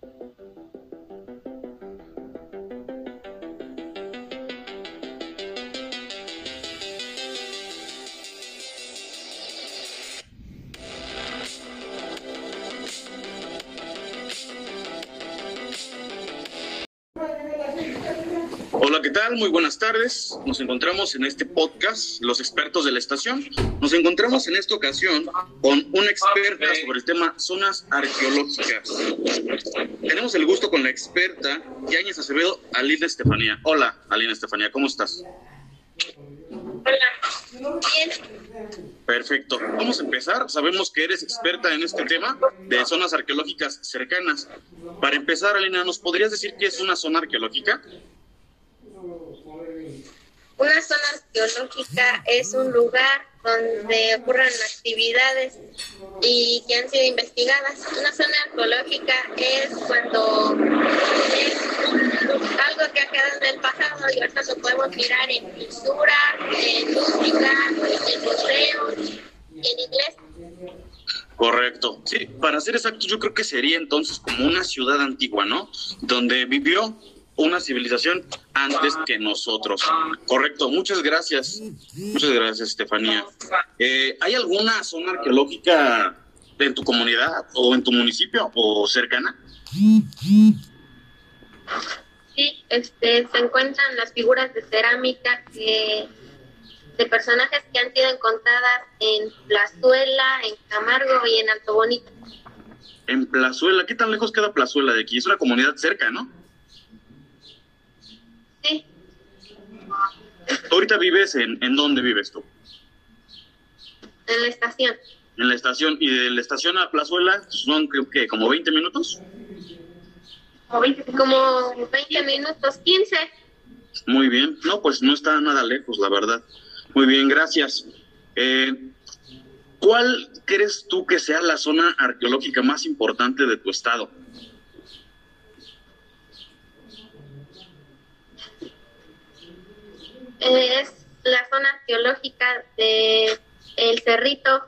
Thank you. Hola, ¿qué tal? Muy buenas tardes. Nos encontramos en este podcast, Los expertos de la estación. Nos encontramos en esta ocasión con una experta sobre el tema zonas arqueológicas. Tenemos el gusto con la experta Yáñez Acevedo, Alina Estefanía. Hola, Alina Estefanía, ¿cómo estás? Hola, bien. Perfecto. Vamos a empezar. Sabemos que eres experta en este tema de zonas arqueológicas cercanas. Para empezar, Alina, ¿nos podrías decir qué es una zona arqueológica? Una zona arqueológica es un lugar donde ocurran actividades y que han sido investigadas. Una zona arqueológica es cuando es algo que ha quedado en el pasado y ahorita lo podemos mirar en pintura, en música, en museos, en inglés. Correcto. Sí, para ser exacto, yo creo que sería entonces como una ciudad antigua, ¿no? Donde vivió una civilización antes que nosotros. Correcto, muchas gracias. Muchas gracias, Estefanía. Eh, ¿Hay alguna zona arqueológica en tu comunidad o en tu municipio o cercana? Sí, este, se encuentran las figuras de cerámica que, de personajes que han sido encontradas en Plazuela, en Camargo y en Alto Bonito. En Plazuela, ¿qué tan lejos queda Plazuela de aquí? Es una comunidad cerca, ¿no? Sí, ¿Tú ahorita vives en, en dónde vives tú? en la estación. En la estación. ¿Y de la estación a Plazuela son, creo que, como 20 minutos? Como 20 minutos, 15. Muy bien. No, pues no está nada lejos, la verdad. Muy bien, gracias. Eh, ¿Cuál crees tú que sea la zona arqueológica más importante de tu estado? Es la zona arqueológica de El Cerrito.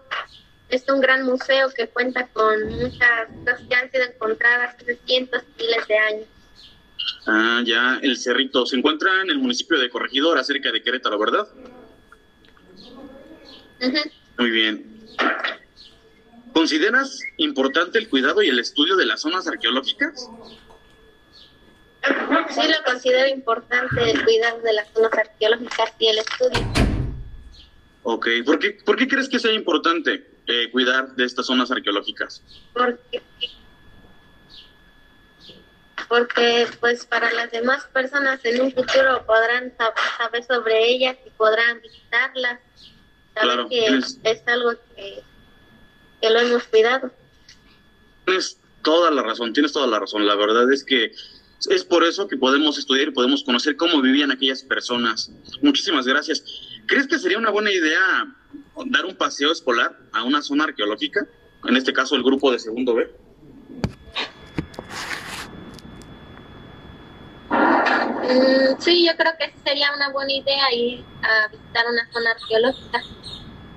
Es un gran museo que cuenta con muchas cosas que han sido encontradas hace cientos miles de años. Ah, ya, el Cerrito. Se encuentra en el municipio de Corregidora, cerca de Querétaro, ¿verdad? Ujú. Muy bien. ¿Consideras importante el cuidado y el estudio de las zonas arqueológicas? Considero importante el cuidado de las zonas arqueológicas y el estudio. Ok, ¿por qué, por qué crees que sea importante eh, cuidar de estas zonas arqueológicas? porque porque pues para las demás personas en un futuro podrán sab- saber sobre ellas y podrán visitarlas saber Claro, que tienes- es algo que, que lo hemos cuidado Tienes toda la razón, tienes toda la razón. La verdad es que es por eso que podemos estudiar y podemos conocer cómo vivían aquellas personas. Muchísimas gracias. ¿Crees que sería una buena idea dar un paseo escolar a una zona arqueológica? En este caso, el grupo de segundo B. Mm, sí yo creo que sería una buena idea ir a visitar una zona arqueológica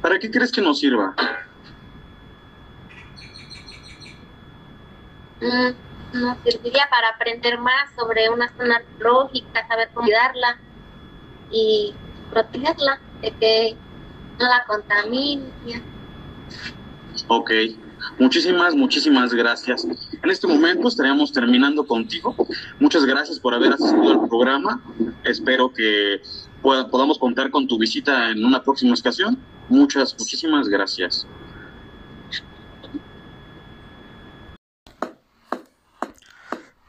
¿Para qué crees que nos sirva? Mm, nos serviría para aprender más sobre una zona arqueológica saber cómo cuidarla y protegerla de que no la contamine Ok. Muchísimas, muchísimas gracias. En este momento estaríamos terminando contigo. Muchas gracias por haber asistido al programa. Espero que pueda- podamos contar con tu visita en una próxima ocasión. Muchas, muchísimas gracias.